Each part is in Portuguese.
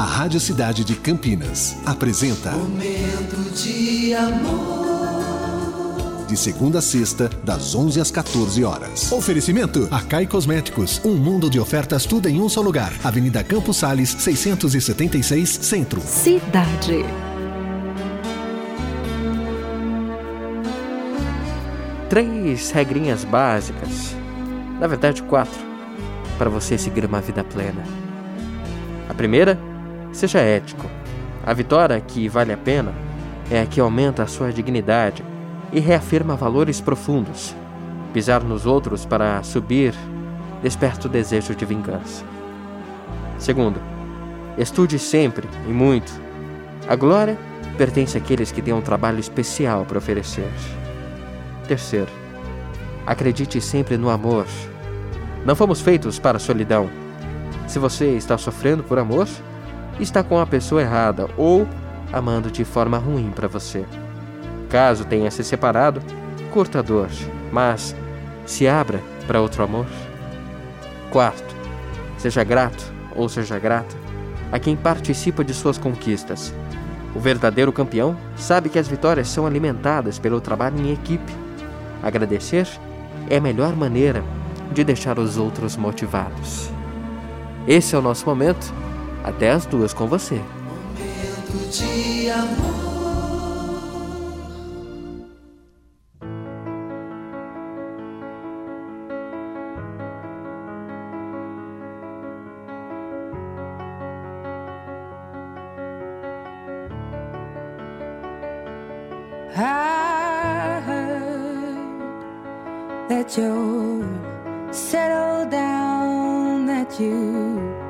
A Rádio Cidade de Campinas apresenta Momento de amor. De segunda a sexta, das 11 às 14 horas. Oferecimento Acai Cosméticos. Um mundo de ofertas, tudo em um só lugar. Avenida Campos Sales, 676, Centro. Cidade. Três regrinhas básicas, na verdade quatro, para você seguir uma vida plena. A primeira, seja ético. A vitória que vale a pena é a que aumenta a sua dignidade e reafirma valores profundos. Pisar nos outros para subir desperta o desejo de vingança. Segundo, estude sempre e muito. A glória pertence àqueles que têm um trabalho especial para oferecer. Terceiro, acredite sempre no amor. Não fomos feitos para a solidão. Se você está sofrendo por amor, está com a pessoa errada ou amando de forma ruim para você. Caso tenha se separado, curta a dor, mas se abra para outro amor. Quarto, seja grato ou seja grata a quem participa de suas conquistas. O verdadeiro campeão sabe que as vitórias são alimentadas pelo trabalho em equipe Agradecer é a melhor maneira de deixar os outros motivados. Esse é o nosso momento. Até as duas com você. Momento de amor. You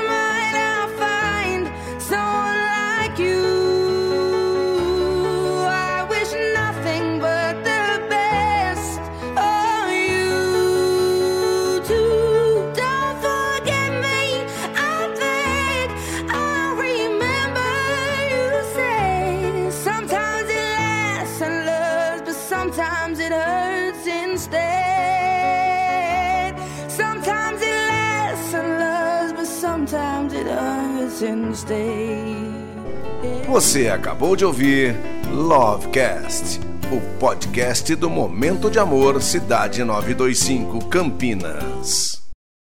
sometimes it hurts instead. Sometimes it lasts and loves, but sometimes it hurts instead. Você acabou de ouvir Lovecast, o podcast do Momento de Amor Cidade 925 Campinas.